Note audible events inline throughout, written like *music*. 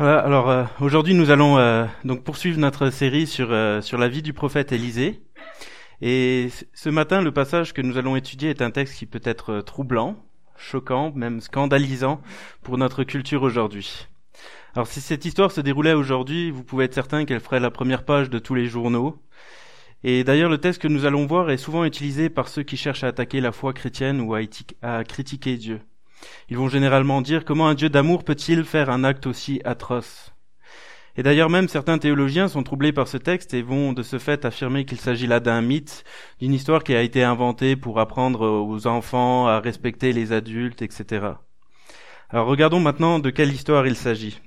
Voilà, alors euh, aujourd'hui nous allons euh, donc poursuivre notre série sur euh, sur la vie du prophète Élisée. Et ce matin, le passage que nous allons étudier est un texte qui peut être troublant, choquant, même scandalisant pour notre culture aujourd'hui. Alors si cette histoire se déroulait aujourd'hui, vous pouvez être certain qu'elle ferait la première page de tous les journaux. Et d'ailleurs, le texte que nous allons voir est souvent utilisé par ceux qui cherchent à attaquer la foi chrétienne ou à critiquer Dieu. Ils vont généralement dire comment un Dieu d'amour peut-il faire un acte aussi atroce Et d'ailleurs même certains théologiens sont troublés par ce texte et vont de ce fait affirmer qu'il s'agit là d'un mythe, d'une histoire qui a été inventée pour apprendre aux enfants à respecter les adultes, etc. Alors regardons maintenant de quelle histoire il s'agit.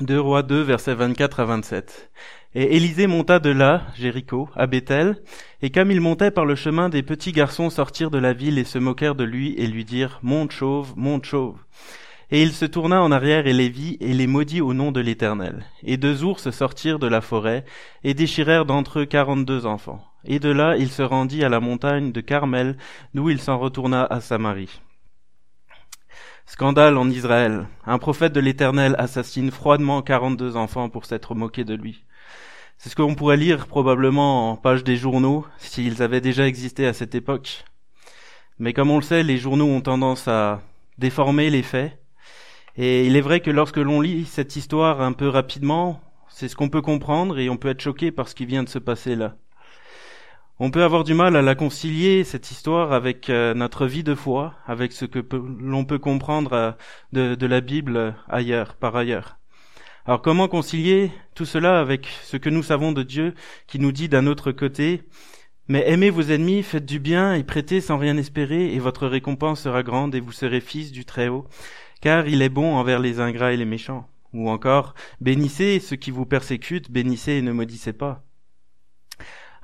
2 Rois 2, versets 24 à 27. Et Élisée monta de là, Jéricho, à Bethel, et comme il montait par le chemin, des petits garçons sortirent de la ville et se moquèrent de lui et lui dirent, Monte chauve, monte chauve. Et il se tourna en arrière et les vit et les maudit au nom de l'Éternel. Et deux ours sortirent de la forêt et déchirèrent d'entre eux quarante-deux enfants. Et de là il se rendit à la montagne de Carmel, d'où il s'en retourna à Samarie. Scandale en Israël. Un prophète de l'Éternel assassine froidement quarante-deux enfants pour s'être moqué de lui. C'est ce qu'on pourrait lire probablement en page des journaux s'ils avaient déjà existé à cette époque. Mais comme on le sait, les journaux ont tendance à déformer les faits. Et il est vrai que lorsque l'on lit cette histoire un peu rapidement, c'est ce qu'on peut comprendre et on peut être choqué par ce qui vient de se passer là. On peut avoir du mal à la concilier, cette histoire, avec euh, notre vie de foi, avec ce que l'on peut comprendre euh, de, de la Bible ailleurs, par ailleurs. Alors comment concilier tout cela avec ce que nous savons de Dieu qui nous dit d'un autre côté Mais aimez vos ennemis, faites du bien et prêtez sans rien espérer, et votre récompense sera grande et vous serez fils du Très-Haut, car il est bon envers les ingrats et les méchants. Ou encore, bénissez ceux qui vous persécutent, bénissez et ne maudissez pas.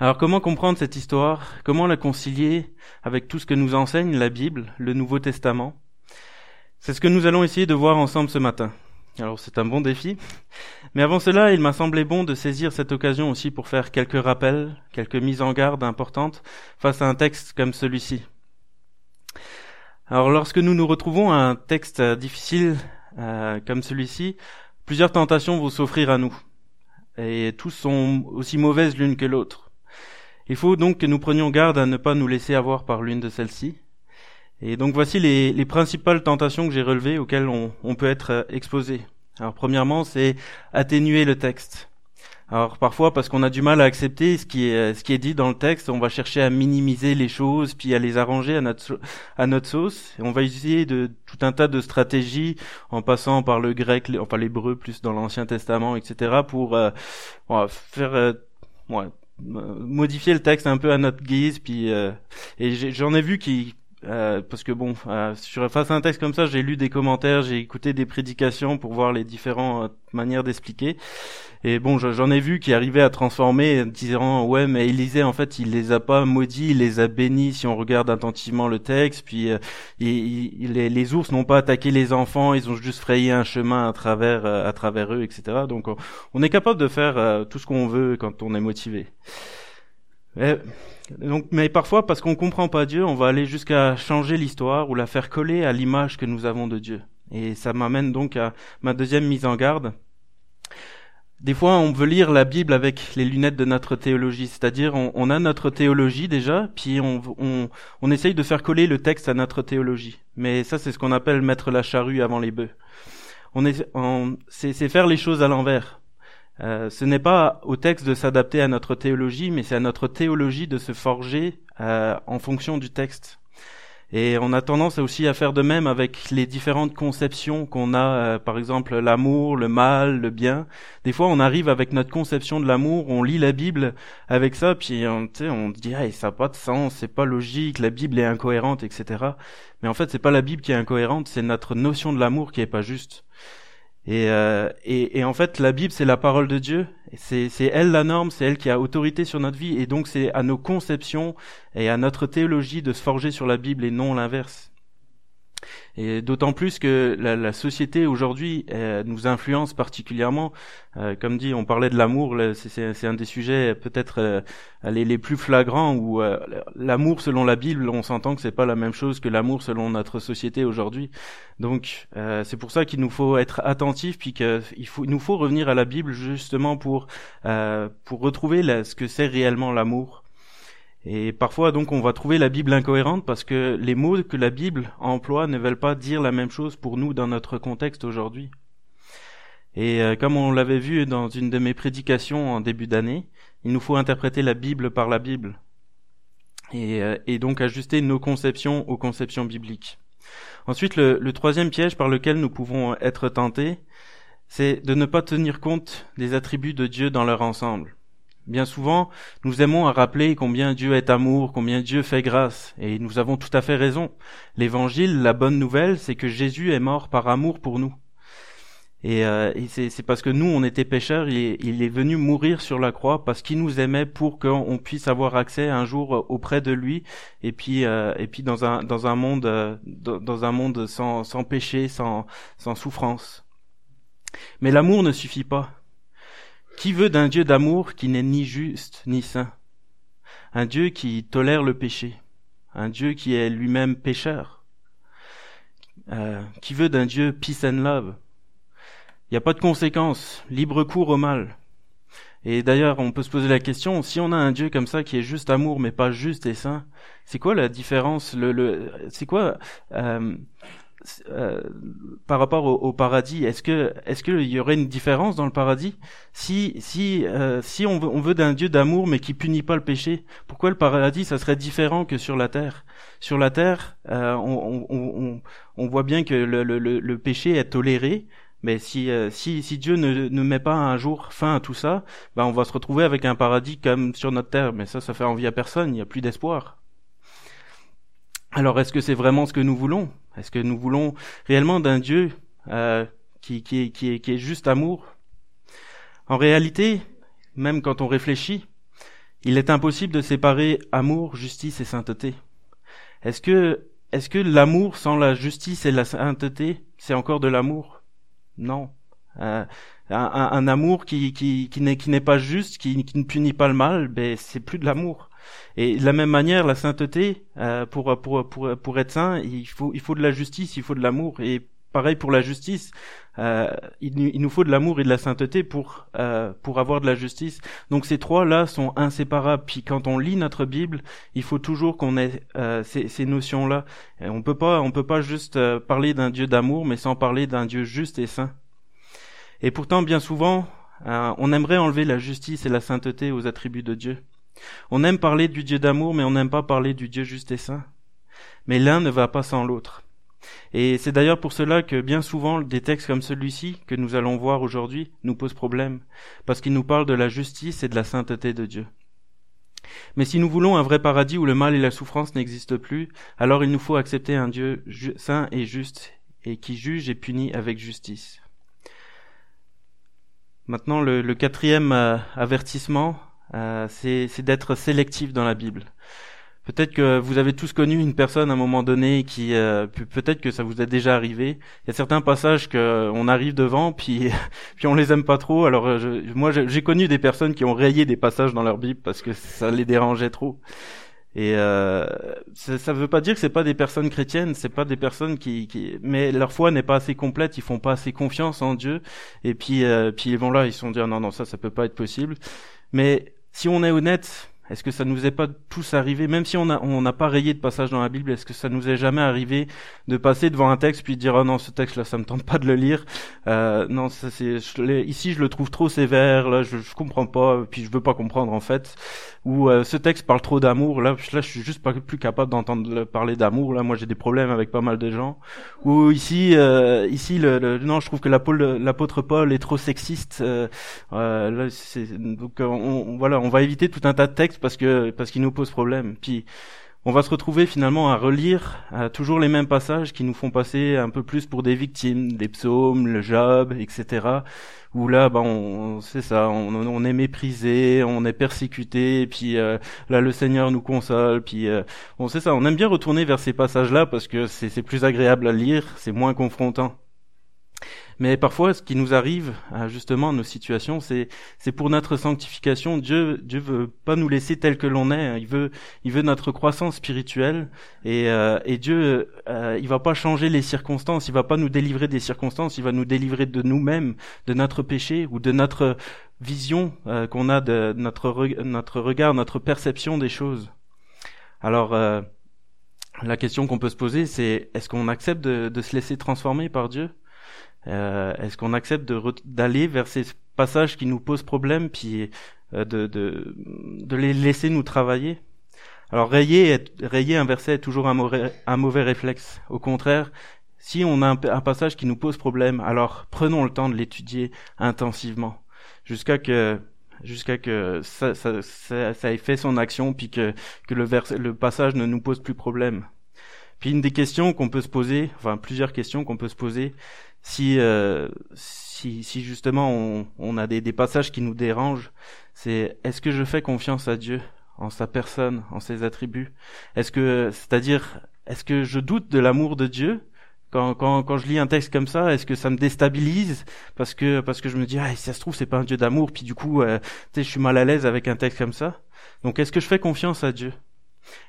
Alors comment comprendre cette histoire? Comment la concilier avec tout ce que nous enseigne la Bible, le Nouveau Testament? C'est ce que nous allons essayer de voir ensemble ce matin. Alors c'est un bon défi. Mais avant cela, il m'a semblé bon de saisir cette occasion aussi pour faire quelques rappels, quelques mises en garde importantes face à un texte comme celui-ci. Alors lorsque nous nous retrouvons à un texte difficile euh, comme celui-ci, plusieurs tentations vont s'offrir à nous. Et tous sont aussi mauvaises l'une que l'autre. Il faut donc que nous prenions garde à ne pas nous laisser avoir par l'une de celles-ci. Et donc voici les, les principales tentations que j'ai relevées auxquelles on, on, peut être euh, exposé. Alors premièrement, c'est atténuer le texte. Alors parfois, parce qu'on a du mal à accepter ce qui est ce qui est dit dans le texte, on va chercher à minimiser les choses, puis à les arranger à notre à notre sauce. Et on va utiliser de tout un tas de stratégies en passant par le grec, enfin l'hébreu plus dans l'Ancien Testament, etc. pour euh, faire euh, ouais, modifier le texte un peu à notre guise. Puis euh, et j'en ai vu qui euh, parce que bon, euh, sur, face à un texte comme ça, j'ai lu des commentaires, j'ai écouté des prédications pour voir les différentes manières d'expliquer. Et bon, j'en ai vu qui arrivaient à transformer, disant ouais, mais Élisée en fait, il les a pas maudits, il les a bénis. Si on regarde attentivement le texte, puis euh, il, les, les, ours n'ont pas attaqué les enfants, ils ont juste frayé un chemin à travers à travers eux, etc. Donc on, on est capable de faire tout ce qu'on veut quand on est motivé. Donc, mais parfois, parce qu'on comprend pas Dieu, on va aller jusqu'à changer l'histoire ou la faire coller à l'image que nous avons de Dieu. Et ça m'amène donc à ma deuxième mise en garde. Des fois, on veut lire la Bible avec les lunettes de notre théologie, c'est-à-dire on, a notre théologie déjà, puis on, on, essaye de faire coller le texte à notre théologie. Mais ça, c'est ce qu'on appelle mettre la charrue avant les bœufs. On est, c'est faire les choses à l'envers. Euh, ce n'est pas au texte de s'adapter à notre théologie, mais c'est à notre théologie de se forger euh, en fonction du texte. Et on a tendance aussi à faire de même avec les différentes conceptions qu'on a, euh, par exemple l'amour, le mal, le bien. Des fois, on arrive avec notre conception de l'amour, on lit la Bible avec ça, puis on, on dit ah, ça n'a pas de sens, c'est pas logique, la Bible est incohérente, etc. Mais en fait, c'est pas la Bible qui est incohérente, c'est notre notion de l'amour qui est pas juste. Et, euh, et, et, en fait, la Bible, c'est la parole de Dieu. C'est, c'est elle la norme, c'est elle qui a autorité sur notre vie. Et donc, c'est à nos conceptions et à notre théologie de se forger sur la Bible et non l'inverse. Et d'autant plus que la, la société aujourd'hui nous influence particulièrement. Euh, comme dit, on parlait de l'amour, c'est un des sujets peut-être euh, les, plus flagrants où euh, l'amour selon la Bible, on s'entend que c'est pas la même chose que l'amour selon notre société aujourd'hui. Donc c'est pour ça qu'il nous faut être attentifs, puis qu'il il nous faut revenir à la Bible justement pour pour retrouver ce que c'est réellement l'amour. Et parfois, donc, on va trouver la Bible incohérente parce que les mots que la Bible emploie ne veulent pas dire la même chose pour nous dans notre contexte aujourd'hui. Et euh, comme on l'avait vu dans une de mes prédications en début d'année, il nous faut interpréter la Bible par la Bible. Et, euh, donc ajuster nos conceptions aux conceptions bibliques. Ensuite, le troisième piège par lequel nous pouvons être tentés, c'est de ne pas tenir compte des attributs de Dieu dans leur ensemble. Bien souvent, nous aimons à rappeler combien Dieu est amour, combien Dieu fait grâce, et nous avons tout à fait raison. L'évangile, la bonne nouvelle, c'est que Jésus est mort par amour pour nous. Et, euh, c'est parce que nous, on était pécheurs, il est, venu mourir sur la croix parce qu'il nous aimait pour qu'on puisse avoir accès un jour auprès de lui, et puis, euh, et puis dans un dans un monde euh, dans un monde sans, sans péché, sans sans souffrance. Mais l'amour ne suffit pas. Qui veut d'un Dieu d'amour qui n'est ni juste ni saint? Un Dieu qui tolère le péché. Un Dieu qui est lui-même pécheur. Euh, Qui veut d'un Dieu peace and love? Il n'y a pas de conséquences, libre cours au mal. Et d'ailleurs, on peut se poser la question, si on a un Dieu comme ça qui est juste amour mais pas juste et saint, c'est quoi la différence? Le, C'est quoi euh, euh, par rapport au, paradis, est-ce que est-ce qu'il y aurait une différence dans le paradis? Si si euh, si on veut, on veut d'un Dieu d'amour mais qui punit pas le péché Pourquoi le paradis ça serait différent que sur la terre? Sur la terre, euh, on, on, on, voit bien que le, le, le, péché est toléré, mais si, si, si Dieu ne, ne met pas un jour fin à tout ça, ben on va se retrouver avec un paradis comme sur notre terre. Mais ça, ça fait envie à personne. Il n'y a plus d'espoir. Alors, est-ce que c'est vraiment ce que nous voulons? Est-ce que nous voulons réellement d'un Dieu euh, qui, qui, qui, est, qui est juste amour? En réalité, même quand on réfléchit, il est impossible de séparer amour, justice et sainteté. Est-ce que, l'amour sans la justice et la sainteté, c'est encore de l'amour? Non. Euh, un, amour qui, n'est, pas juste, qui, qui ne punit pas le mal, ben c'est plus de l'amour. Et de la même manière, la sainteté, euh, pour, pour, pour, pour être saint, il faut, il faut de la justice, il faut de l'amour. Et pareil pour la justice, euh, il, il, nous faut de l'amour et de la sainteté pour euh, pour avoir de la justice. Donc ces trois là sont inséparables. Puis quand on lit notre Bible, il faut toujours qu'on ait euh, ces, ces notions là. on peut pas on peut pas juste euh, parler d'un Dieu d'amour, mais sans parler d'un Dieu juste et saint. Et pourtant, bien souvent, euh, on aimerait enlever la justice et la sainteté aux attributs de Dieu. On aime parler du Dieu d'amour, mais on n'aime pas parler du Dieu juste et saint. Mais l'un ne va pas sans l'autre. Et c'est d'ailleurs pour cela que bien souvent des textes comme celui-ci, que nous allons voir aujourd'hui, nous posent problème, parce qu'ils nous parlent de la justice et de la sainteté de Dieu. Mais si nous voulons un vrai paradis où le mal et la souffrance n'existent plus, alors il nous faut accepter un Dieu saint et juste, et qui juge et punit avec justice. Maintenant, le, quatrième euh, avertissement, euh, c'est d'être sélectif dans la Bible. Peut-être que vous avez tous connu une personne à un moment donné qui, euh, peut-être que ça vous est déjà arrivé. Il y a certains passages que on arrive devant, *laughs* puis puis on les aime pas trop. Alors euh, moi, j'ai connu des personnes qui ont rayé des passages dans leur Bible parce que ça les dérangeait trop. Et euh, ça, ne veut pas dire que c'est pas des personnes chrétiennes, c'est pas des personnes qui, qui, mais leur foi n'est pas assez complète, ils font pas assez confiance en Dieu. Et puis, euh, puis ils vont là, ils se sont dit ah non non ça ça peut pas être possible. Mais si on est honnête, est-ce que ça nous est pas tous arrivé, même si on n'a on n'a pas rayé de passage dans la Bible, est-ce que ça nous est jamais arrivé de passer devant un texte puis de dire oh non ce texte là ça me tente pas de le lire, euh, non ça c'est ici je le trouve trop sévère, là je, je comprends pas, puis je veux pas comprendre en fait, ou euh, ce texte parle trop d'amour, là là je suis juste pas plus capable d'entendre parler d'amour, là moi j'ai des problèmes avec pas mal de gens, ou ici euh, ici le, non je trouve que l'apôtre Paul est trop sexiste, euh, euh là, donc on, voilà on va éviter tout un tas de textes parce que parce qu'il nous pose problème. Puis on va se retrouver finalement à relire toujours les mêmes passages qui nous font passer un peu plus pour des victimes, des psaumes, le Job, etc. Où là, ben, on, c'est ça, on, est méprisé, on est persécuté, puis euh, là le Seigneur nous console, puis euh, on sait ça, on aime bien retourner vers ces passages-là parce que c'est plus agréable à lire, c'est moins confrontant. Mais parfois, ce qui nous arrive, euh, justement, nos situations, c'est c'est pour notre sanctification. Dieu Dieu veut pas nous laisser tel que l'on est. Hein. Il veut il veut notre croissance spirituelle. Et euh, et Dieu, euh, il va pas changer les circonstances. Il va pas nous délivrer des circonstances. Il va nous délivrer de nous-mêmes, de notre péché ou de notre vision euh, qu'on a de notre notre regard, notre perception des choses. Alors la question qu'on peut se poser, c'est est-ce qu'on accepte de se laisser transformer par Dieu? Euh, Est-ce qu'on accepte d'aller vers ces passages qui nous posent problème, puis euh, de, de, de, les laisser nous travailler? Alors rayer, rayer un verset est toujours un mauvais, un mauvais réflexe. Au contraire, si on a un, un, passage qui nous pose problème, alors prenons le temps de l'étudier intensivement, jusqu'à que jusqu'à que ça, ça, ça, ça, ait fait son action, puis que, que le, vers, le passage ne nous pose plus problème. Puis une des questions qu'on peut se poser, enfin plusieurs questions qu'on peut se poser, si, euh, si, si justement on, on a des, des, passages qui nous dérangent, c'est est-ce que je fais confiance à Dieu en sa personne, en ses attributs? Est-ce que, c'est-à-dire, est-ce que je doute de l'amour de Dieu? Quand, quand, quand je lis un texte comme ça, est-ce que ça me déstabilise? Parce que parce que je me dis ah si ça se trouve c'est pas un Dieu d'amour puis du coup euh, je suis mal à l'aise avec un texte comme ça. Donc est-ce que je fais confiance à Dieu?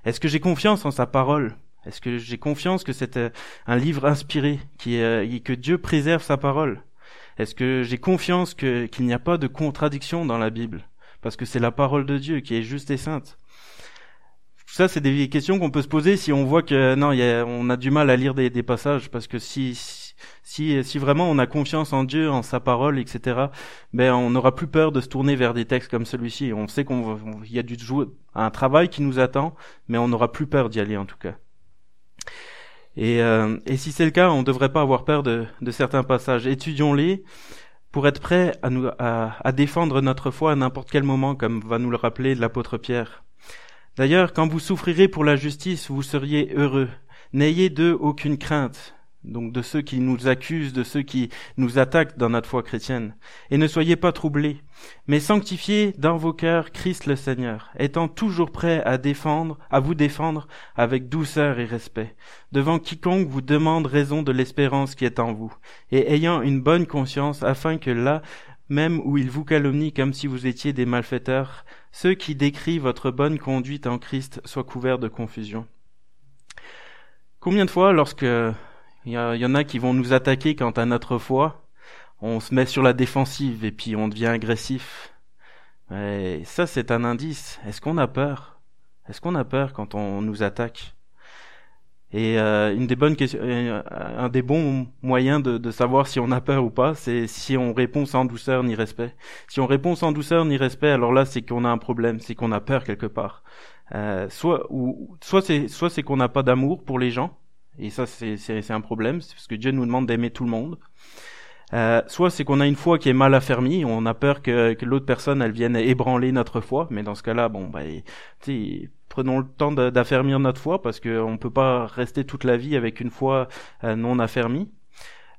Est-ce que j'ai confiance en sa parole? Est-ce que j'ai confiance que c'est euh, un livre inspiré, qui est, que Dieu préserve sa parole? Est-ce que j'ai confiance que, qu'il n'y a pas de contradiction dans la Bible? Parce que c'est la parole de Dieu qui est juste et sainte. Ça, c'est des questions qu'on peut se poser si on voit que non, y a, on a du mal à lire des, passages, parce que si, si, vraiment on a confiance en Dieu, en sa parole, etc., ben on n'aura plus peur de se tourner vers des textes comme celui-ci. On sait qu'il y a du un travail qui nous attend, mais on n'aura plus peur d'y aller en tout cas. Et, euh, et si c'est le cas, on ne devrait pas avoir peur de, certains passages. Étudions-les pour être prêts à, nous, à défendre notre foi à n'importe quel moment, comme va nous le rappeler l'apôtre Pierre. D'ailleurs, quand vous souffrirez pour la justice, vous seriez heureux. N'ayez d'eux aucune crainte donc de ceux qui nous accusent, de ceux qui nous attaquent dans notre foi chrétienne. Et ne soyez pas troublés, mais sanctifiez dans vos cœurs Christ le Seigneur, étant toujours prêt à défendre, à vous défendre avec douceur et respect, devant quiconque vous demande raison de l'espérance qui est en vous, et ayant une bonne conscience, afin que là, même où il vous calomnie comme si vous étiez des malfaiteurs, ceux qui décrivent votre bonne conduite en Christ soient couverts de confusion. Combien de fois, lorsque il y, en a qui vont nous attaquer quant à notre foi. On se met sur la défensive et puis on devient agressif. Et ça, c'est un indice. Est-ce qu'on a peur? Est-ce qu'on a peur quand on nous attaque? Et euh, une des bonnes questions, euh, un des bons moyens de, savoir si on a peur ou pas, c'est si on répond sans douceur ni respect. Si on répond sans douceur ni respect, alors là, c'est qu'on a un problème, c'est qu'on a peur quelque part. Euh, soit soit c'est qu'on n'a pas d'amour pour les gens et ça, c'est un problème, parce que Dieu nous demande d'aimer tout le monde. Euh, soit c'est qu'on a une foi qui est mal affermie, on a peur que, que l'autre personne elle vienne ébranler notre foi, mais dans ce cas-là, bon, bah, prenons le temps d'affermir notre foi parce qu'on ne peut pas rester toute la vie avec une foi euh, non affermie.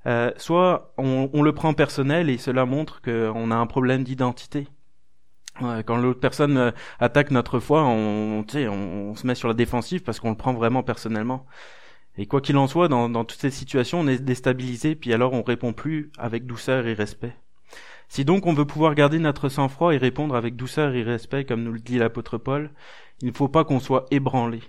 Euh, soit on, on, le prend personnel et cela montre qu'on a un problème d'identité. Quand l'autre personne euh, attaque notre foi, on, on, on se met sur la défensive parce qu'on le prend vraiment personnellement. Et quoi qu'il en soit, dans, dans, toutes ces situations, on est déstabilisé, puis alors on répond plus avec douceur et respect. Si donc on veut pouvoir garder notre sang-froid et répondre avec douceur et respect, comme nous le dit l'apôtre Paul, il ne faut pas qu'on soit ébranlé.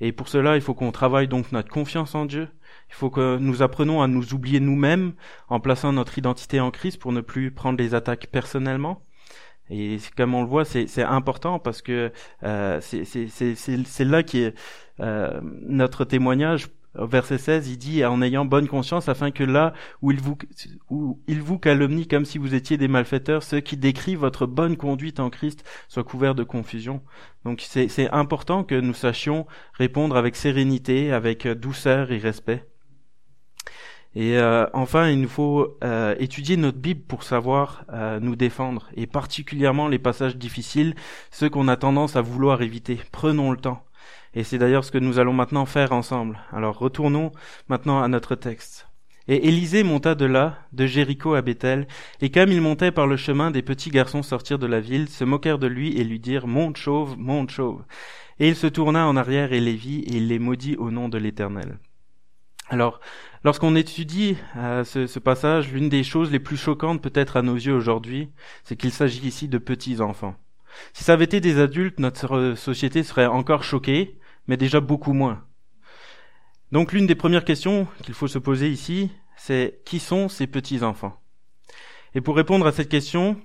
Et pour cela, il faut qu'on travaille donc notre confiance en Dieu. Il faut que nous apprenons à nous oublier nous-mêmes en plaçant notre identité en Christ pour ne plus prendre les attaques personnellement. Et comme on le voit, c'est important parce que euh, c'est là qui est euh, notre témoignage verset 16, il dit en ayant bonne conscience afin que là où il vous où calomnie comme si vous étiez des malfaiteurs, ceux qui décrivent votre bonne conduite en Christ soient couverts de confusion. Donc c'est important que nous sachions répondre avec sérénité, avec douceur et respect. Et euh, enfin, il nous faut euh, étudier notre Bible pour savoir euh, nous défendre, et particulièrement les passages difficiles, ceux qu'on a tendance à vouloir éviter. Prenons le temps. Et c'est d'ailleurs ce que nous allons maintenant faire ensemble. Alors retournons maintenant à notre texte. Et Élisée monta de là, de Jéricho à Bethel, et comme il montait par le chemin, des petits garçons sortirent de la ville, se moquèrent de lui et lui dirent Monte chauve, monte chauve. Et il se tourna en arrière et les vit, et il les maudit au nom de l'Éternel. Alors, lorsqu'on étudie euh, ce, ce, passage, l'une des choses les plus choquantes peut-être à nos yeux aujourd'hui, c'est qu'il s'agit ici de petits enfants. Si ça avait été des adultes, notre société serait encore choquée, mais déjà beaucoup moins. Donc l'une des premières questions qu'il faut se poser ici, c'est qui sont ces petits-enfants? Et pour répondre à cette question,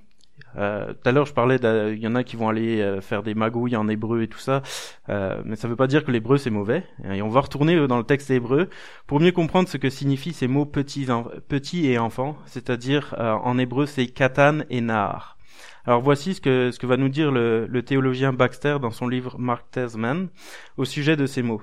euh, tout à l'heure je parlais, il y en a qui vont aller euh, faire des magouilles en hébreu et tout ça, euh, mais ça ne veut pas dire que l'hébreu c'est mauvais. Et on va retourner dans le texte hébreu pour mieux comprendre ce que signifient ces mots petits, et enfants, c'est-à-dire en hébreu c'est katan et nahar. Alors voici ce que, ce que va nous dire le, le théologien Baxter dans son livre Mark Tesman au sujet de ces mots.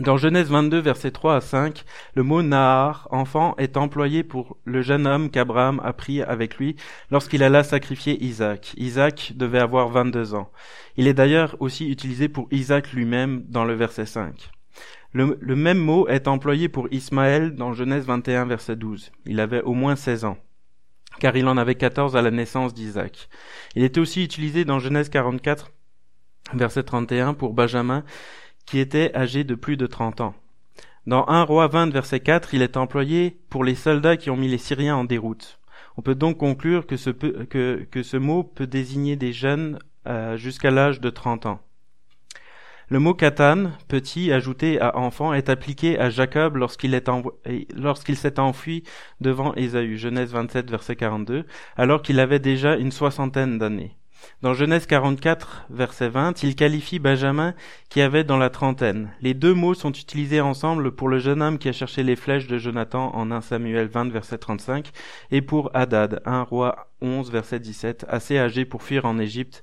Dans Genèse 22, versets 3 à 5, le mot Nahar, enfant, est employé pour le jeune homme qu'Abraham a pris avec lui lorsqu'il alla sacrifier Isaac. Isaac devait avoir 22 ans. Il est d'ailleurs aussi utilisé pour Isaac lui-même dans le verset 5. Le, le, même mot est employé pour Ismaël dans Genèse 21, verset 12. Il avait au moins 16 ans, car il en avait 14 à la naissance d'Isaac. Il était aussi utilisé dans Genèse 44, verset 31 pour Benjamin, qui était âgé de plus de trente ans. Dans 1 roi 20 verset 4, il est employé pour les soldats qui ont mis les Syriens en déroute. On peut donc conclure que ce, que ce mot peut désigner des jeunes euh, jusqu'à l'âge de 30 ans. Le mot katan, petit, ajouté à enfant, est appliqué à Jacob lorsqu'il s'est enfui devant Ésaü, Genèse 27, verset 42, alors qu'il avait déjà une soixantaine d'années. Dans Genèse 44, verset 20, il qualifie Benjamin qui avait dans la trentaine. Les deux mots sont utilisés ensemble pour le jeune homme qui a cherché les flèches de Jonathan en 1 Samuel 20, verset 35, et pour Hadad, 1 roi 11, verset 17, assez âgé pour fuir en Égypte.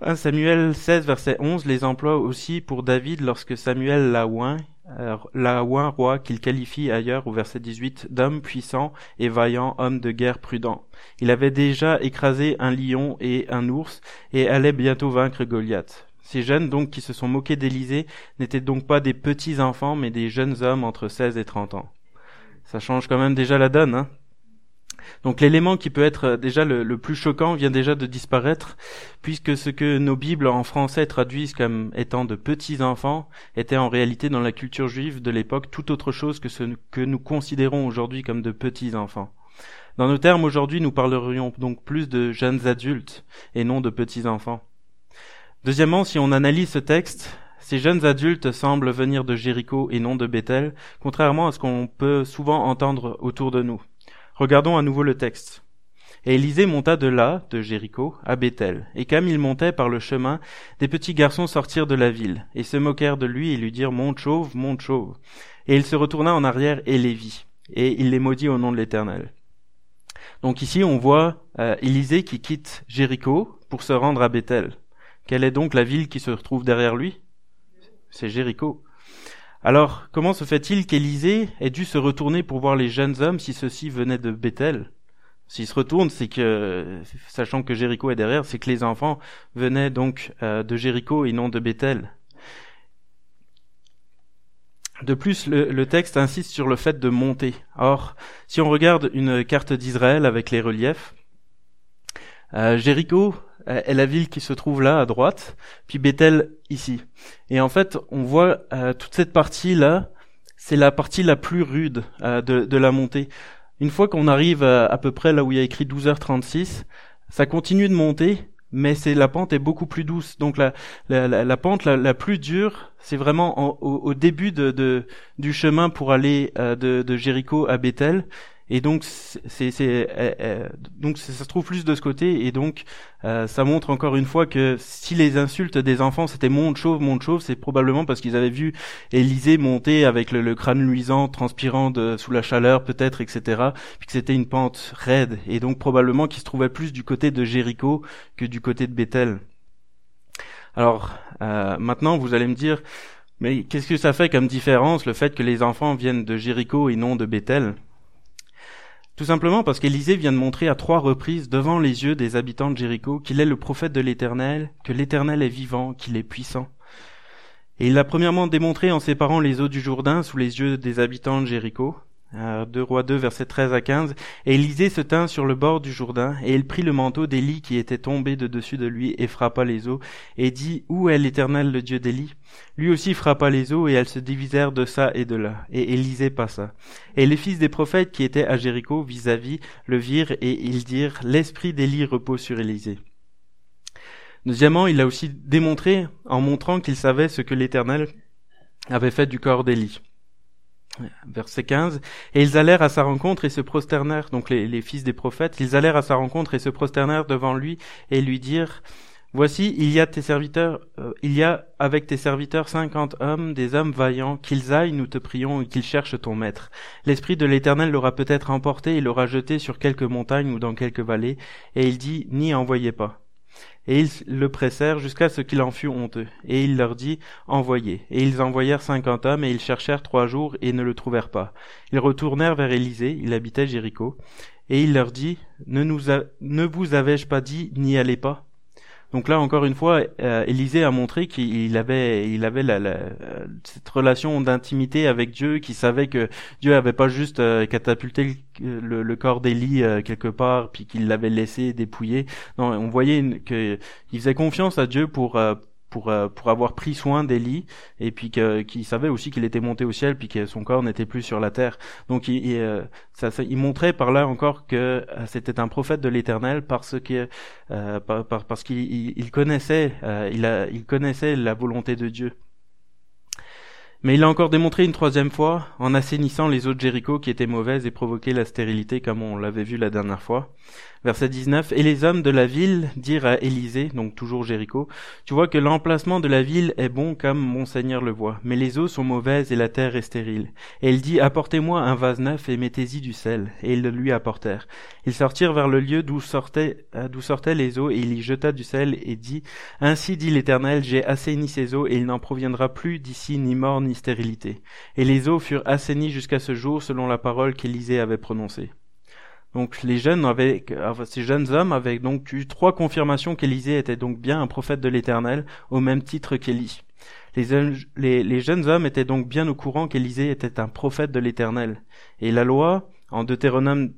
1 Samuel 16, verset 11 les emploie aussi pour David lorsque Samuel l'a oint roi qu'il qualifie ailleurs au verset 18 d'homme puissant et vaillant, homme de guerre prudent. Il avait déjà écrasé un lion et un ours et allait bientôt vaincre Goliath. Ces jeunes donc qui se sont moqués d'Élysée n'étaient donc pas des petits enfants mais des jeunes hommes entre 16 et 30 ans. Ça change quand même déjà la donne, hein donc l'élément qui peut être euh, déjà le, plus choquant vient déjà de disparaître, puisque ce que nos Bibles en français traduisent comme étant de petits enfants était en réalité dans la culture juive de l'époque tout autre chose que ce que nous considérons aujourd'hui comme de petits enfants. Dans nos termes aujourd'hui, nous parlerions donc plus de jeunes adultes et non de petits enfants. Deuxièmement, si on analyse ce texte, ces jeunes adultes semblent venir de Jéricho et non de Bethel, contrairement à ce qu'on peut souvent entendre autour de nous. Regardons à nouveau le texte. Et Élisée monta de là, de Jéricho, à Bethel. Et comme il montait par le chemin, des petits garçons sortirent de la ville, et se moquèrent de lui, et lui dirent, Monte chauve, monte chauve. Et il se retourna en arrière et les vit. Et il les maudit au nom de l'Éternel. Donc ici, on voit euh, Élisée qui quitte Jéricho pour se rendre à Bethel. Quelle est donc la ville qui se retrouve derrière lui? C'est Jéricho. Alors, comment se fait-il qu'Élisée ait dû se retourner pour voir les jeunes hommes si ceux-ci venaient de Bethel? S'il se retourne, c'est que, sachant que Jéricho est derrière, c'est que les enfants venaient donc euh, de Jéricho et non de Bethel. De plus, le, texte insiste sur le fait de monter. Or, si on regarde une carte d'Israël avec les reliefs, euh, Jéricho est la ville qui se trouve là à droite, puis Bethel ici. Et en fait, on voit euh, toute cette partie là, c'est la partie la plus rude euh, de, de, la montée. Une fois qu'on arrive à, peu près là où il y a écrit 12h36, ça continue de monter, mais c'est la pente est beaucoup plus douce. Donc la, la, la, pente la, plus dure, c'est vraiment au, au, début de, de, du chemin pour aller euh, de, de Jéricho à Bethel. Et donc, c'est, euh, euh, ça se trouve plus de ce côté, et donc euh, ça montre encore une fois que si les insultes des enfants c'était monde chauve, monde chauve, c'est probablement parce qu'ils avaient vu Élisée monter avec le, crâne luisant, transpirant sous la chaleur peut-être, etc. Puis que c'était une pente raide, et donc probablement qu'il se trouvait plus du côté de Jéricho que du côté de Bethel. Alors maintenant, vous allez me dire, mais qu'est-ce que ça fait comme différence le fait que les enfants viennent de Jéricho et non de Bethel? Tout simplement parce qu'Élisée vient de montrer à trois reprises devant les yeux des habitants de Jéricho qu'il est le prophète de l'Éternel, que l'Éternel est vivant, qu'il est puissant. Et il l'a premièrement démontré en séparant les eaux du Jourdain sous les yeux des habitants de Jéricho. 2 Rois 2, versets 13 à 15. Et Élisée se tint sur le bord du Jourdain, et il prit le manteau d'Élie qui était tombé de dessus de lui, et frappa les eaux, et dit, Où est l'Éternel, le Dieu d'Élie Lui aussi frappa les eaux, et elles se divisèrent de ça et de là, et Élisée passa. Et les fils des prophètes qui étaient à Jéricho vis-à-vis le virent, et ils dirent, L'esprit d'Élie repose sur Élisée. Deuxièmement, il a aussi démontré en montrant qu'il savait ce que l'Éternel avait fait du corps d'Élie. Verset 15. Et ils allèrent à sa rencontre et se prosternèrent, donc les, fils des prophètes, ils allèrent à sa rencontre et se prosternèrent devant lui et lui dirent, Voici, il y a tes serviteurs, euh, il y a avec tes serviteurs cinquante hommes, des hommes vaillants, qu'ils aillent, nous te prions, et qu'ils cherchent ton maître. L'Esprit de l'Éternel l'aura peut-être emporté et l'aura jeté sur quelque montagne ou dans quelque vallée, et il dit, n'y envoyez pas. Et ils le pressèrent jusqu'à ce qu'il en fût honteux. Et il leur dit, Envoyez. Et ils envoyèrent cinquante hommes, et ils cherchèrent trois jours, et ne le trouvèrent pas. Ils retournèrent vers Élisée, il habitait Jéricho, et il leur dit, Ne, vous avais-je pas dit, n'y allez pas? Donc là, encore une fois, euh, Élisée a montré qu'il avait, il avait la, la, cette relation d'intimité avec Dieu, qu'il savait que Dieu avait pas juste euh, catapulté le, corps d'Élie euh, quelque part, puis qu'il l'avait laissé dépouiller. Non, on voyait qu'il faisait confiance à Dieu pour euh, pour, euh, pour avoir pris soin d'Élie et puis qu'il savait aussi qu'il était monté au ciel puis que son corps n'était plus sur la terre. Donc il, il, euh, ça, il montrait par là encore que euh, c'était un prophète de l'Éternel parce que par, parce qu'il il connaissait il, a, il connaissait la volonté de Dieu. Mais il a encore démontré une troisième fois en assainissant les eaux de Jéricho qui étaient mauvaises et provoquaient la stérilité comme on l'avait vu la dernière fois. Verset 19. Et les hommes de la ville dirent à Élisée, donc toujours Jéricho, tu vois que l'emplacement de la ville est bon comme mon Seigneur le voit, mais les eaux sont mauvaises et la terre est stérile. Et il dit, apportez-moi un vase neuf et mettez-y du sel. Et ils le lui apportèrent. Ils sortirent vers le lieu d'où sortaient, d'où sortaient les eaux et il y jeta du sel et dit, ainsi dit l'Éternel, j'ai assaini ces eaux et il n'en proviendra plus d'ici ni mort ni stérilité. Et les eaux furent assainies jusqu'à ce jour selon la parole qu'Élisée avait prononcée. Donc les jeunes ces jeunes hommes avaient donc eu trois confirmations qu'Élisée était donc bien un prophète de l'Éternel, au même titre qu'Élie. Les, les, jeunes hommes étaient donc bien au courant qu'Élisée était un prophète de l'Éternel. Et la loi, en Deutéronome,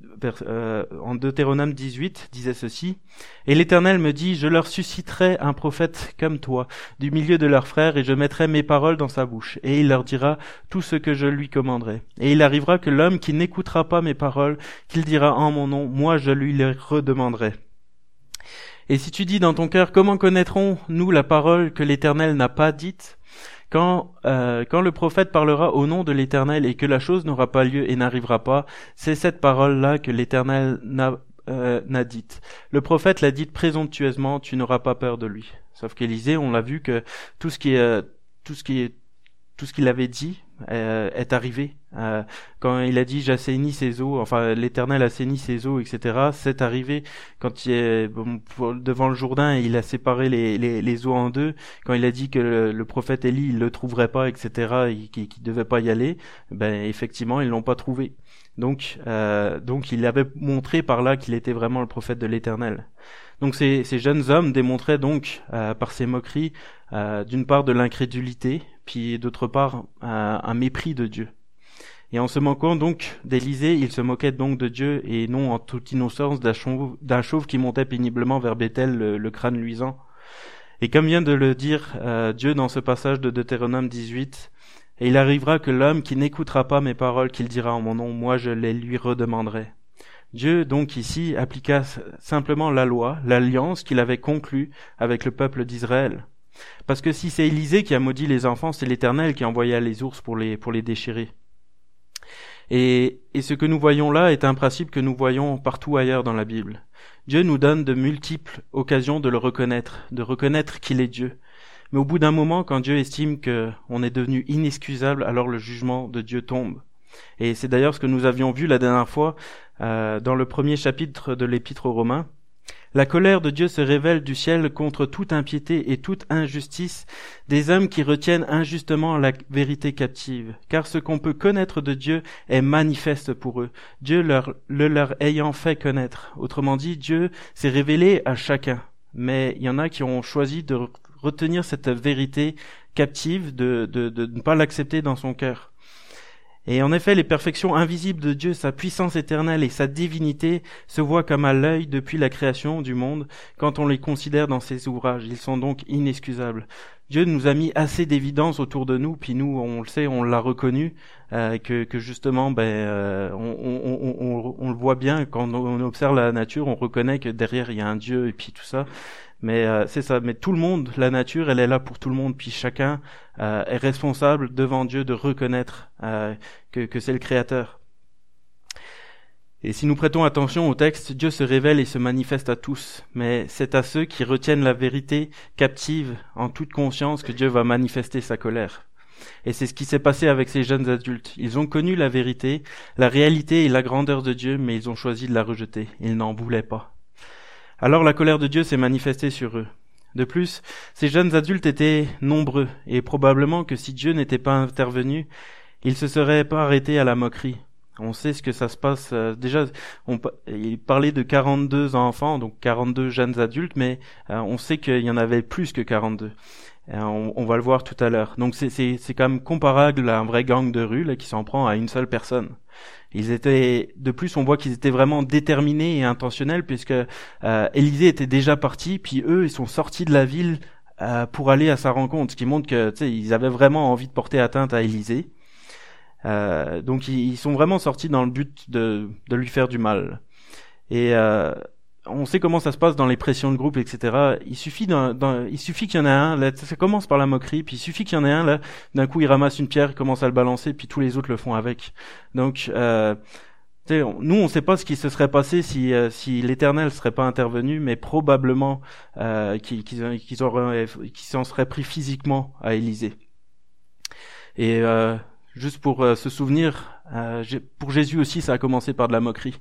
euh, en Deutéronome 18 disait ceci, Et l'Éternel me dit, je leur susciterai un prophète comme toi, du milieu de leurs frères, et je mettrai mes paroles dans sa bouche, et il leur dira tout ce que je lui commanderai. Et il arrivera que l'homme qui n'écoutera pas mes paroles, qu'il dira en mon nom, moi je lui les redemanderai. Et si tu dis dans ton cœur, comment connaîtrons-nous la parole que l'Éternel n'a pas dite? Quand, euh, quand le prophète parlera au nom de l'Éternel et que la chose n'aura pas lieu et n'arrivera pas, c'est cette parole-là que l'Éternel n'a euh, dite. Le prophète l'a dite présomptueusement, tu n'auras pas peur de lui. Sauf qu'Élisée, on l'a vu que tout ce qui est tout ce qui est tout ce qu'il avait dit euh, est arrivé. Euh, quand il a dit j'assainis ses eaux, enfin l'Éternel assainit ses eaux, etc. C'est arrivé quand il est devant le Jourdain et il a séparé les, les, eaux en deux. Quand il a dit que le, prophète Élie il le trouverait pas, etc. Qu'il qui devait pas y aller. Ben effectivement ils l'ont pas trouvé. Donc euh, donc il avait montré par là qu'il était vraiment le prophète de l'Éternel. Donc ces, jeunes hommes démontraient donc par ces moqueries d'une part de l'incrédulité puis d'autre part un, mépris de Dieu. Et en se moquant donc d'Élisée, il se moquait donc de Dieu et non en toute innocence d'un chauve, qui montait péniblement vers Bethel, le, crâne luisant. Et comme vient de le dire euh, Dieu dans ce passage de Deutéronome 18, et il arrivera que l'homme qui n'écoutera pas mes paroles qu'il dira en mon nom, moi je les lui redemanderai. Dieu donc ici appliqua simplement la loi, l'alliance qu'il avait conclue avec le peuple d'Israël. Parce que si c'est Élisée qui a maudit les enfants, c'est l'Éternel qui envoya les ours pour les, pour les déchirer. Et, et ce que nous voyons là est un principe que nous voyons partout ailleurs dans la Bible. Dieu nous donne de multiples occasions de le reconnaître, de reconnaître qu'il est Dieu. Mais au bout d'un moment, quand Dieu estime qu'on est devenu inexcusable, alors le jugement de Dieu tombe. Et c'est d'ailleurs ce que nous avions vu la dernière fois euh, dans le premier chapitre de l'Épître aux Romains. La colère de Dieu se révèle du ciel contre toute impiété et toute injustice des hommes qui retiennent injustement la vérité captive. Car ce qu'on peut connaître de Dieu est manifeste pour eux, Dieu leur, le leur ayant fait connaître. Autrement dit, Dieu s'est révélé à chacun. Mais il y en a qui ont choisi de retenir cette vérité captive de, de, de ne pas l'accepter dans son cœur. Et en effet, les perfections invisibles de Dieu, sa puissance éternelle et sa divinité se voient comme à l'œil depuis la création du monde quand on les considère dans ses ouvrages. Ils sont donc inexcusables. Dieu nous a mis assez d'évidence autour de nous, puis nous, on le sait, on l'a reconnu, euh, que, justement, ben, euh, on, on, le voit bien quand on observe la nature, on reconnaît que derrière il y a un Dieu et puis tout ça. Mais euh, c'est ça. Mais tout le monde, la nature, elle est là pour tout le monde. Puis chacun euh, est responsable devant Dieu de reconnaître euh, que, que c'est le Créateur. Et si nous prêtons attention au texte, Dieu se révèle et se manifeste à tous, mais c'est à ceux qui retiennent la vérité captive en toute conscience que Dieu va manifester sa colère. Et c'est ce qui s'est passé avec ces jeunes adultes. Ils ont connu la vérité, la réalité et la grandeur de Dieu, mais ils ont choisi de la rejeter. Ils n'en voulaient pas. Alors la colère de Dieu s'est manifestée sur eux. De plus, ces jeunes adultes étaient nombreux, et probablement que si Dieu n'était pas intervenu, ils se seraient pas arrêtés à la moquerie. On sait ce que ça se passe. Euh, déjà, on, il parlait de 42 enfants, donc 42 jeunes adultes, mais euh, on sait qu'il y en avait plus que 42. Euh, on, on, va le voir tout à l'heure. Donc c'est quand même comparable à un vrai gang de rue là, qui s'en prend à une seule personne. Ils étaient, de plus, on voit qu'ils étaient vraiment déterminés et intentionnels puisque euh, Élisée était déjà parti, puis eux, ils sont sortis de la ville euh, pour aller à sa rencontre, ce qui montre que, ils avaient vraiment envie de porter atteinte à Élisée. Euh, donc ils, sont vraiment sortis dans le but de, de lui faire du mal. Et euh, on sait comment ça se passe dans les pressions de groupe, etc. Il suffit d'un, il suffit qu'il y en ait un. Là, ça commence par la moquerie, puis il suffit qu'il y en ait un là. D'un coup, il ramasse une pierre, commence à le balancer, puis tous les autres le font avec. Donc, euh, nous, on ne sait pas ce qui se serait passé si, euh, si l'Éternel serait pas intervenu, mais probablement euh, qu'ils qu s'en seraient pris physiquement à Élysée. Et euh, juste pour euh, se souvenir, euh, pour Jésus aussi, ça a commencé par de la moquerie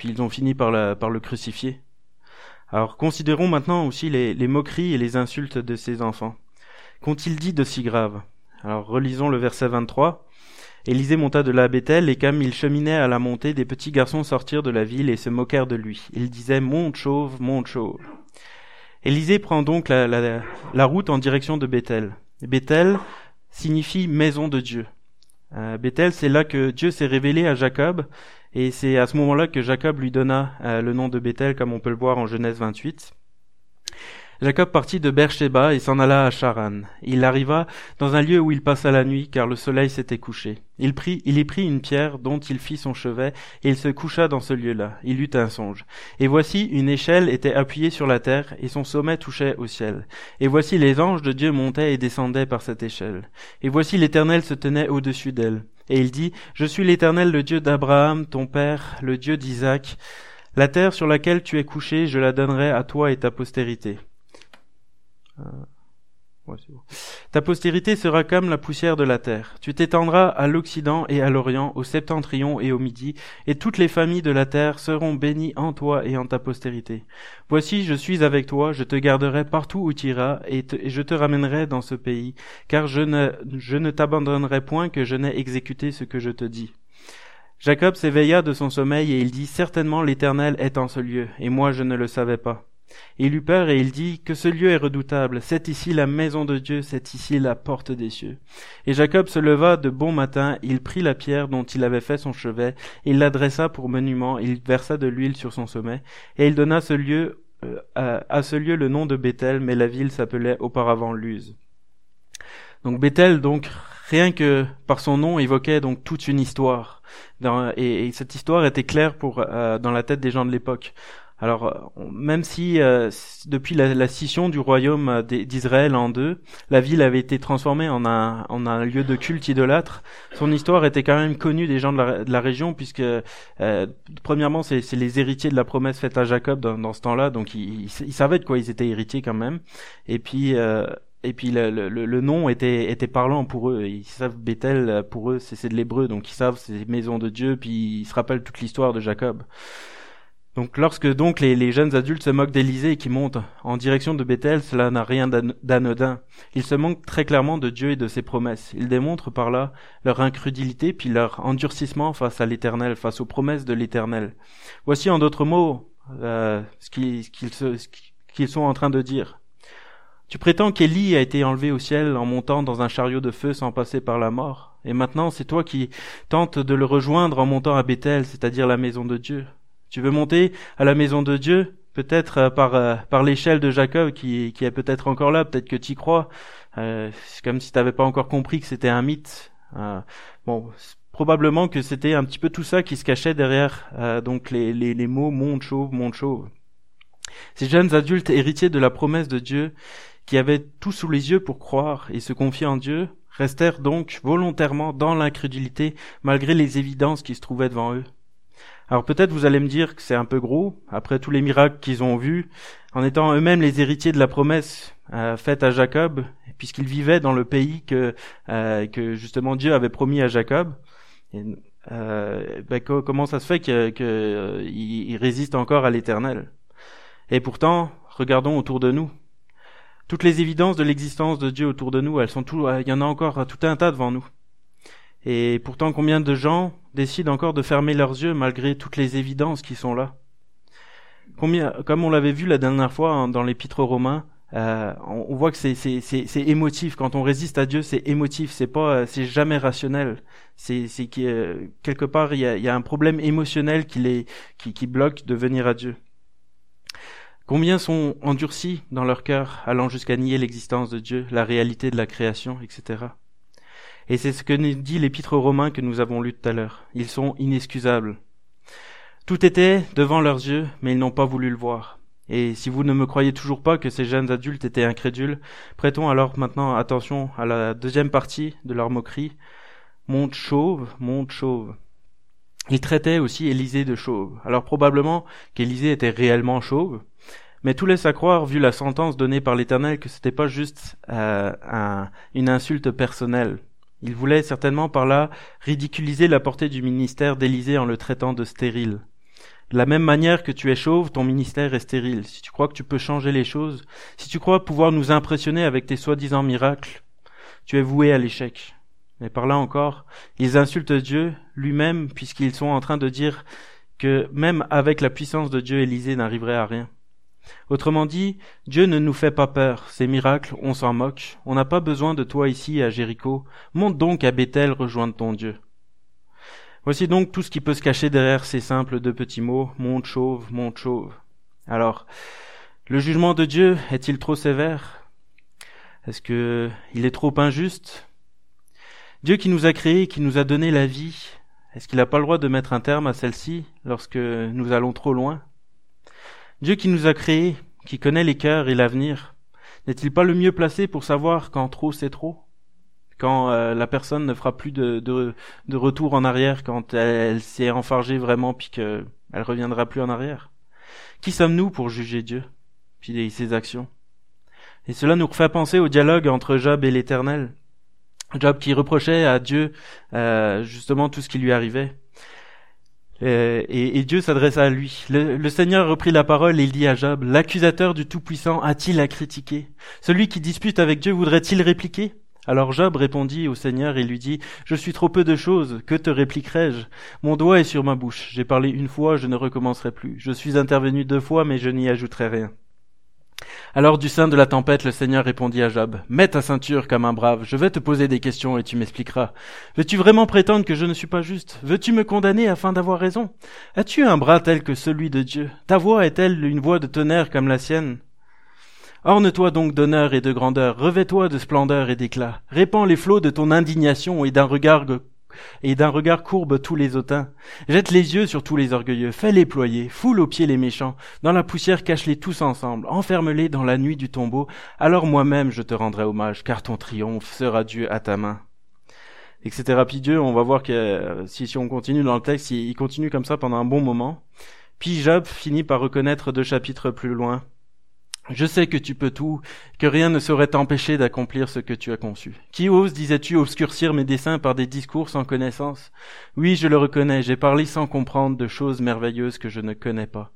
puis ils ont fini par, le crucifier. Alors considérons maintenant aussi les, moqueries et les insultes de ces enfants. Qu'ont-ils dit de si grave? Alors relisons le verset 23. Élisée monta de la Bethel, et comme il cheminait à la montée, des petits garçons sortirent de la ville et se moquèrent de lui. Ils disaient Monte chauve, monte chauve. Élisée prend donc la, route en direction de Bethel. Bethel signifie maison de Dieu. Euh, Bethel, c'est là que Dieu s'est révélé à Jacob et c'est à ce moment-là que Jacob lui donna euh, le nom de Bethel, comme on peut le voir en Genèse 28. Jacob partit de Beersheba et s'en alla à Charan. Il arriva dans un lieu où il passa la nuit, car le soleil s'était couché. Il y prit une pierre dont il fit son chevet, et il se coucha dans ce lieu-là. Il eut un songe. Et voici une échelle était appuyée sur la terre, et son sommet touchait au ciel. Et voici les anges de Dieu montaient et descendaient par cette échelle. Et voici l'Éternel se tenait au-dessus d'elle. Et il dit, Je suis l'Éternel, le Dieu d'Abraham, ton père, le Dieu d'Isaac. La terre sur laquelle tu es couché, je la donnerai à toi et ta postérité. Ta postérité sera comme la poussière de la terre. Tu t'étendras à l'Occident et à l'Orient, au septentrion et au Midi, et toutes les familles de la terre seront bénies en toi et en ta postérité. Voici, je suis avec toi, je te garderai partout où tu iras, et, et je te ramènerai dans ce pays, car je ne, je ne t'abandonnerai point que je n'ai exécuté ce que je te dis. Jacob s'éveilla de son sommeil et il dit, Certainement l'Éternel est en ce lieu, et moi je ne le savais pas. Il eut peur et il dit que ce lieu est redoutable. C'est ici la maison de Dieu, c'est ici la porte des cieux. Et Jacob se leva de bon matin, il prit la pierre dont il avait fait son chevet, il l'adressa pour monument, il versa de l'huile sur son sommet, et il donna ce lieu, euh, à, ce lieu le nom de Bethel, mais la ville s'appelait auparavant Luz. Donc Bethel, donc rien que par son nom, évoquait donc toute une histoire. et, cette histoire était claire pour euh, dans la tête des gens de l'époque. Alors, euh, même si euh, depuis la, scission du royaume euh, d'Israël en deux, la ville avait été transformée en un, en un lieu de culte idolâtre, son histoire était quand même connue des gens de la, région, puisque premièrement, c'est les héritiers de la promesse faite à Jacob dans, dans ce temps-là, donc ils, ils, savaient de quoi ils étaient héritiers quand même. Et puis et puis le, le, le, nom était, était parlant pour eux. Ils savent Bethel pour eux, c'est de l'hébreu, donc ils savent c'est maison de Dieu, puis ils se rappellent toute l'histoire de Jacob. Donc lorsque donc les, jeunes adultes se moquent d'Élysée et qui montent en direction de Bethel, cela n'a rien d'anodin. Ils se moquent très clairement de Dieu et de ses promesses. Ils démontrent par là leur incrédulité puis leur endurcissement face à l'Éternel, face aux promesses de l'Éternel. Voici en d'autres mots euh, ce qu'ils sont en train de dire. Tu prétends qu'Élie a été enlevé au ciel en montant dans un chariot de feu sans passer par la mort, et maintenant c'est toi qui tentes de le rejoindre en montant à Bethel, c'est-à-dire la maison de Dieu. Tu veux monter à la maison de Dieu, peut-être euh, par euh, par l'échelle de Jacob qui, qui est peut-être encore là, peut-être que tu y crois. Euh, c'est comme si tu n'avais pas encore compris que c'était un mythe. bon, probablement que c'était un petit peu tout ça qui se cachait derrière donc les, les, les mots monde chauve, monde chauve. Ces jeunes adultes héritiers de la promesse de Dieu, qui avaient tout sous les yeux pour croire et se confier en Dieu, restèrent donc volontairement dans l'incrédulité malgré les évidences qui se trouvaient devant eux. Alors peut-être vous allez me dire que c'est un peu gros, après tous les miracles qu'ils ont vus, en étant eux-mêmes les héritiers de la promesse euh, faite à Jacob, puisqu'ils vivaient dans le pays que, euh, que justement Dieu avait promis à Jacob. Euh, ben, comment ça se fait qu'ils que, résistent encore à l'Éternel? Et pourtant, regardons autour de nous. Toutes les évidences de l'existence de Dieu autour de nous, elles sont tout, il y en a encore tout un tas devant nous. Et pourtant, combien de gens décident encore de fermer leurs yeux malgré toutes les évidences qui sont là? Combien, comme on l'avait vu la dernière fois hein, dans l'épître aux Romains, euh, on, voit que c'est, émotif. Quand on résiste à Dieu, c'est émotif. C'est pas, c'est jamais rationnel. C'est, euh, quelque part il y a, y a, un problème émotionnel qui les, qui, qui bloque de venir à Dieu. Combien sont endurcis dans leur cœur, allant jusqu'à nier l'existence de Dieu, la réalité de la création, etc. Et c'est ce que nous dit l'épître aux Romains que nous avons lu tout à l'heure. Ils sont inexcusables. Tout était devant leurs yeux, mais ils n'ont pas voulu le voir. Et si vous ne me croyez toujours pas que ces jeunes adultes étaient incrédules, prêtons alors maintenant attention à la deuxième partie de leur moquerie. Monte chauve, monte chauve. Ils traitaient aussi Élisée de chauve. Alors probablement qu'Élisée était réellement chauve, mais tout laisse à croire, vu la sentence donnée par l'Éternel, que c'était pas juste euh, une insulte personnelle. Il voulait certainement par là ridiculiser la portée du ministère d'Élysée en le traitant de stérile. De la même manière que tu es chauve, ton ministère est stérile. Si tu crois que tu peux changer les choses, si tu crois pouvoir nous impressionner avec tes soi-disant miracles, tu es voué à l'échec. Mais par là encore, ils insultent Dieu lui-même puisqu'ils sont en train de dire que même avec la puissance de Dieu, Élysée n'arriverait à rien. Autrement dit, Dieu ne nous fait pas peur, ces miracles, on s'en moque, on n'a pas besoin de toi ici à Jéricho, monte donc à Bethel rejoindre ton Dieu. Voici donc tout ce qui peut se cacher derrière ces simples deux petits mots, monte chauve, monte chauve. Alors, le jugement de Dieu est-il trop sévère? Est-ce que il est trop injuste? Dieu qui nous a créés, qui nous a donné la vie, est-ce qu'il n'a pas le droit de mettre un terme à celle-ci lorsque nous allons trop loin? Dieu qui nous a créés, qui connaît les cœurs et l'avenir, n'est-il pas le mieux placé pour savoir quand trop c'est trop? Quand euh, la personne ne fera plus de, de, retour en arrière, quand elle, s'est enfargée vraiment puis qu'elle reviendra plus en arrière? Qui sommes-nous pour juger Dieu puis ses actions? Et cela nous fait penser au dialogue entre Job et l'Éternel. Job qui reprochait à Dieu euh, justement tout ce qui lui arrivait. Euh, et, Dieu s'adressa à lui. Le, Seigneur reprit la parole et il dit à Job, L'accusateur du Tout-Puissant a-t-il à critiquer? Celui qui dispute avec Dieu voudrait-il répliquer? Alors Job répondit au Seigneur et lui dit, Je suis trop peu de choses, que te répliquerai-je? Mon doigt est sur ma bouche, j'ai parlé une fois, je ne recommencerai plus, je suis intervenu deux fois, mais je n'y ajouterai rien. Alors du sein de la tempête, le Seigneur répondit à Job, Mets ta ceinture comme un brave, je vais te poser des questions et tu m'expliqueras. Veux-tu vraiment prétendre que je ne suis pas juste? Veux-tu me condamner afin d'avoir raison? As-tu un bras tel que celui de Dieu? Ta voix est-elle une voix de tonnerre comme la sienne? Orne-toi donc d'honneur et de grandeur, revêt-toi de splendeur et d'éclat, répands les flots de ton indignation et d'un regard et d'un regard courbe tous les hautains. Jette les yeux sur tous les orgueilleux, fais-les ployer, foule aux pieds les méchants, dans la poussière cache-les tous ensemble, enferme-les dans la nuit du tombeau, alors moi-même je te rendrai hommage, car ton triomphe sera Dieu à ta main. Etc. Puis Dieu, on va voir que euh, si, si on continue dans le texte, il continue comme ça pendant un bon moment. Puis Job finit par reconnaître deux chapitres plus loin je sais que tu peux tout, que rien ne saurait t'empêcher d'accomplir ce que tu as conçu. Qui ose, disais-tu, obscurcir mes desseins par des discours sans connaissance? Oui, je le reconnais, j'ai parlé sans comprendre de choses merveilleuses que je ne connais pas.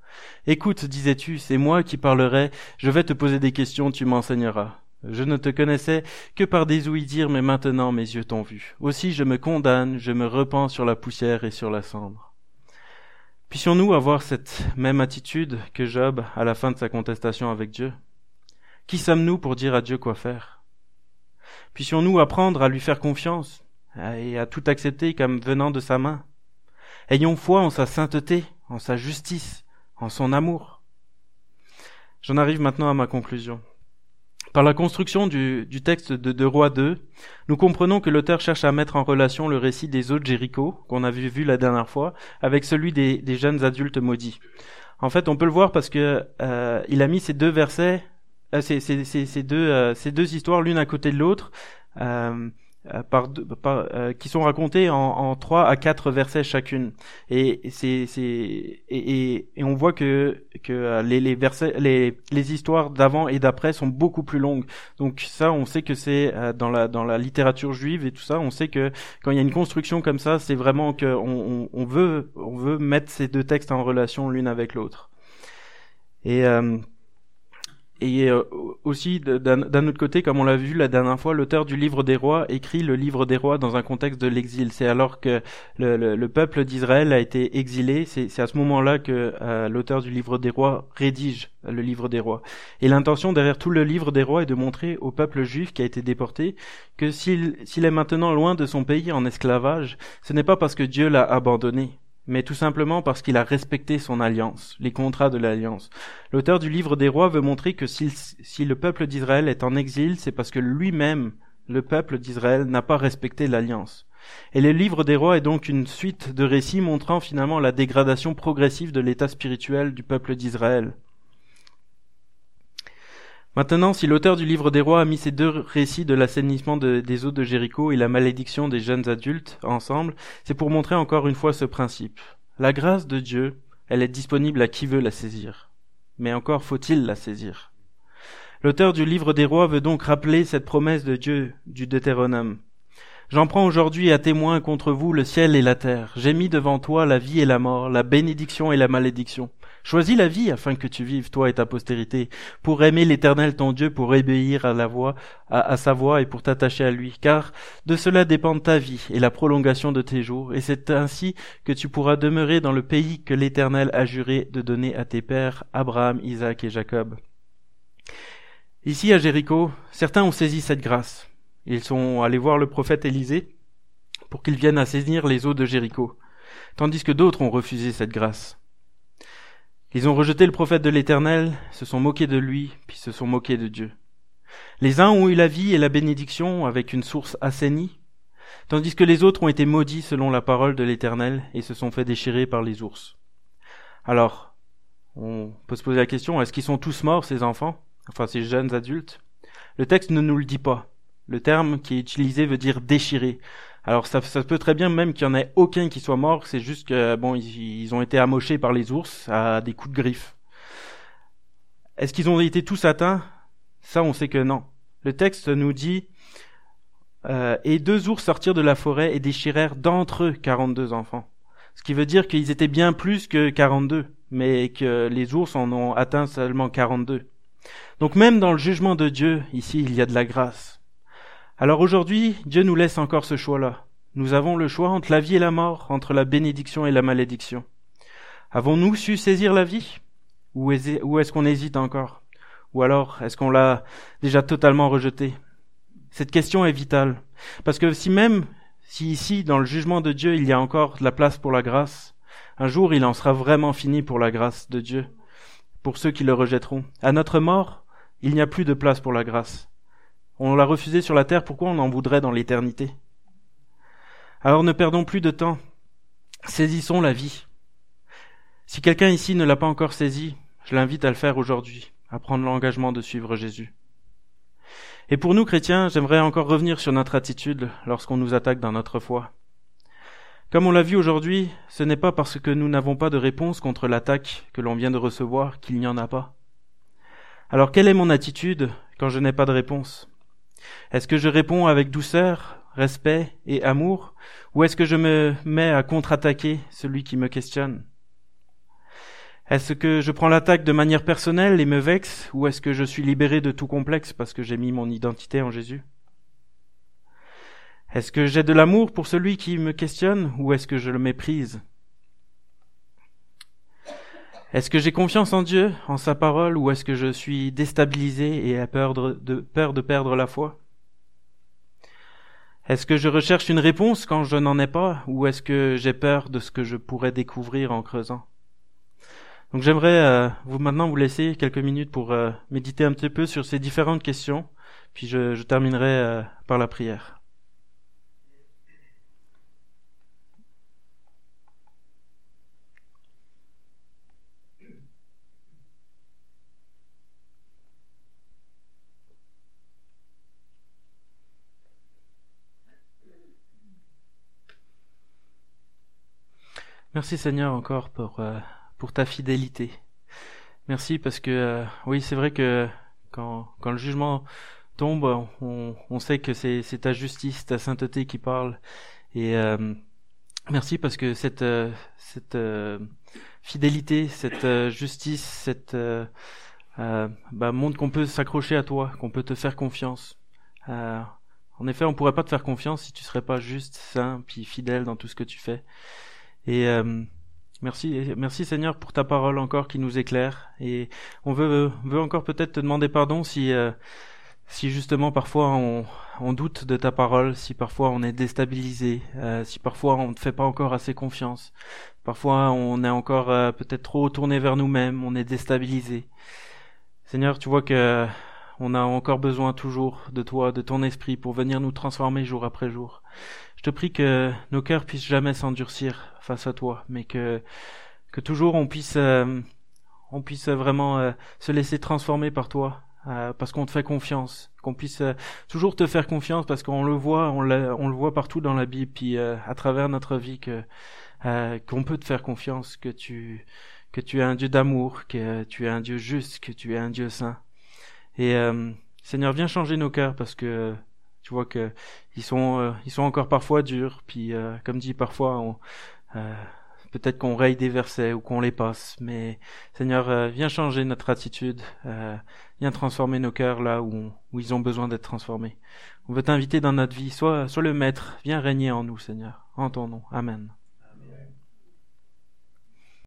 Écoute, disais-tu, c'est moi qui parlerai, je vais te poser des questions, tu m'enseigneras. Je ne te connaissais que par des ouïs dire, mais maintenant mes yeux t'ont vu. Aussi je me condamne, je me repens sur la poussière et sur la cendre. Puissions-nous avoir cette même attitude que Job à la fin de sa contestation avec Dieu? Qui sommes-nous pour dire à Dieu quoi faire? Puissions-nous apprendre à lui faire confiance et à tout accepter comme venant de sa main? Ayons foi en sa sainteté, en sa justice, en son amour. J'en arrive maintenant à ma conclusion. Par la construction du, texte de Deux Rois 2, nous comprenons que l'auteur cherche à mettre en relation le récit des eaux de Jéricho, qu'on avait vu la dernière fois, avec celui des, jeunes adultes maudits. En fait, on peut le voir parce que euh, il a mis ces deux versets, euh, ces, deux, euh, ces deux histoires l'une à côté de l'autre. Euh, par, par euh, qui sont racontées en, en 3 à 4 versets chacune. Et, c'est, c'est, et, et, on voit que, que euh, les, les, versets, les, les histoires d'avant et d'après sont beaucoup plus longues. Donc ça, on sait que c'est dans la, dans la littérature juive et tout ça, on sait que quand il y a une construction comme ça, c'est vraiment que on, on, veut, on veut mettre ces deux textes en relation l'une avec l'autre. Et et euh, aussi, d'un autre côté, comme on l'a vu la dernière fois, l'auteur du livre des rois écrit le livre des rois dans un contexte de l'exil. C'est alors que le, le, peuple d'Israël a été exilé, c'est à ce moment-là que euh, l'auteur du livre des rois rédige le livre des rois. Et l'intention derrière tout le livre des rois est de montrer au peuple juif qui a été déporté que s'il est maintenant loin de son pays en esclavage, ce n'est pas parce que Dieu l'a abandonné, mais tout simplement parce qu'il a respecté son alliance, les contrats de l'alliance. L'auteur du livre des rois veut montrer que si, le peuple d'Israël est en exil, c'est parce que lui-même, le peuple d'Israël, n'a pas respecté l'alliance. Et le livre des rois est donc une suite de récits montrant finalement la dégradation progressive de l'état spirituel du peuple d'Israël. Maintenant, si l'auteur du livre des rois a mis ces deux récits de l'assainissement des eaux de Jéricho et la malédiction des jeunes adultes ensemble, c'est pour montrer encore une fois ce principe. La grâce de Dieu, elle est disponible à qui veut la saisir. Mais encore faut-il la saisir. L'auteur du livre des rois veut donc rappeler cette promesse de Dieu du Deutéronome. J'en prends aujourd'hui à témoin contre vous le ciel et la terre. J'ai mis devant toi la vie et la mort, la bénédiction et la malédiction. Choisis la vie afin que tu vives, toi et ta postérité, pour aimer l'Éternel ton Dieu, pour obéir à la voix, à, sa voix et pour t'attacher à lui, car de cela dépend ta vie et la prolongation de tes jours, et c'est ainsi que tu pourras demeurer dans le pays que l'Éternel a juré de donner à tes pères, Abraham, Isaac et Jacob. Ici à Jéricho, certains ont saisi cette grâce. Ils sont allés voir le prophète Élisée pour qu'il vienne assaisir les eaux de Jéricho, tandis que d'autres ont refusé cette grâce. Ils ont rejeté le prophète de l'Éternel, se sont moqués de lui, puis se sont moqués de Dieu. Les uns ont eu la vie et la bénédiction avec une source assainie, tandis que les autres ont été maudits selon la parole de l'Éternel et se sont fait déchirer par les ours. Alors, on peut se poser la question, est-ce qu'ils sont tous morts, ces enfants, enfin ces jeunes adultes? Le texte ne nous le dit pas. Le terme qui est utilisé veut dire déchirer. Alors ça, ça peut très bien même qu'il y en ait aucun qui soit mort, c'est juste que bon ils, ont été amochés par les ours à des coups de griffes. Est-ce qu'ils ont été tous atteints? Ça on sait que non. Le texte nous dit euh, et deux ours sortirent de la forêt et déchirèrent d'entre eux quarante-deux enfants. Ce qui veut dire qu'ils étaient bien plus que quarante-deux, mais que les ours en ont atteint seulement quarante-deux. Donc même dans le jugement de Dieu, ici, il y a de la grâce. Alors aujourd'hui, Dieu nous laisse encore ce choix-là. Nous avons le choix entre la vie et la mort, entre la bénédiction et la malédiction. Avons-nous su saisir la vie? Ou est-ce qu'on hésite encore? Ou alors est-ce qu'on l'a déjà totalement rejeté Cette question est vitale. Parce que si même, si ici, dans le jugement de Dieu, il y a encore de la place pour la grâce, un jour il en sera vraiment fini pour la grâce de Dieu, pour ceux qui le rejetteront. À notre mort, il n'y a plus de place pour la grâce. On l'a refusé sur la terre, pourquoi on en voudrait dans l'éternité? Alors ne perdons plus de temps. Saisissons la vie. Si quelqu'un ici ne l'a pas encore saisi, je l'invite à le faire aujourd'hui, à prendre l'engagement de suivre Jésus. Et pour nous chrétiens, j'aimerais encore revenir sur notre attitude lorsqu'on nous attaque dans notre foi. Comme on l'a vu aujourd'hui, ce n'est pas parce que nous n'avons pas de réponse contre l'attaque que l'on vient de recevoir qu'il n'y en a pas. Alors quelle est mon attitude quand je n'ai pas de réponse? Est-ce que je réponds avec douceur, respect et amour, ou est-ce que je me mets à contre-attaquer celui qui me questionne? Est-ce que je prends l'attaque de manière personnelle et me vexe, ou est-ce que je suis libéré de tout complexe parce que j'ai mis mon identité en Jésus? Est-ce que j'ai de l'amour pour celui qui me questionne, ou est-ce que je le méprise? Est-ce que j'ai confiance en Dieu, en sa parole, ou est-ce que je suis déstabilisé et à peur de, perdre la foi? Est-ce que je recherche une réponse quand je n'en ai pas, ou est-ce que j'ai peur de ce que je pourrais découvrir en creusant? Donc j'aimerais euh, vous maintenant vous laisser quelques minutes pour euh, méditer un petit peu sur ces différentes questions, puis je, terminerai euh, par la prière. Merci Seigneur encore pour, euh, pour ta fidélité. Merci parce que euh, oui c'est vrai que quand, quand le jugement tombe, on, on sait que c'est, c'est ta justice, ta sainteté qui parle. Et euh, merci parce que cette, cette fidélité, cette justice, cette bah, montre qu'on peut s'accrocher à toi, qu'on peut te faire confiance. en effet, on pourrait pas te faire confiance si tu serais pas juste, saint, puis fidèle dans tout ce que tu fais. Et euh, merci, merci Seigneur pour ta parole encore qui nous éclaire. Et on veut, veut encore peut-être te demander pardon si, euh, si justement parfois on, on, doute de ta parole, si parfois on est déstabilisé, euh, si parfois on ne fait pas encore assez confiance, parfois on est encore peut-être trop tourné vers nous-mêmes, on est déstabilisé. Seigneur, tu vois que on a encore besoin toujours de toi, de ton esprit pour venir nous transformer jour après jour. Te prie que nos cœurs puissent jamais s'endurcir face à toi, mais que que toujours on puisse euh, on puisse vraiment euh, se laisser transformer par toi, euh, parce qu'on te fait confiance, qu'on puisse toujours te faire confiance parce qu'on le voit, on, on le voit partout dans la Bible, puis à travers notre vie que qu'on peut te faire confiance, que tu que tu es un Dieu d'amour, que tu es un Dieu juste, que tu es un Dieu saint. Et Seigneur, viens changer nos cœurs parce que tu vois que ils sont euh, ils sont encore parfois durs. Puis euh, comme dit parfois, on, peut-être qu'on raye des versets ou qu'on les passe. Mais Seigneur, viens changer notre attitude, viens transformer nos cœurs là où, où ils ont besoin d'être transformés. On veut t'inviter dans notre vie. Sois, sois le maître. Viens régner en nous, Seigneur. En ton nom. Amen.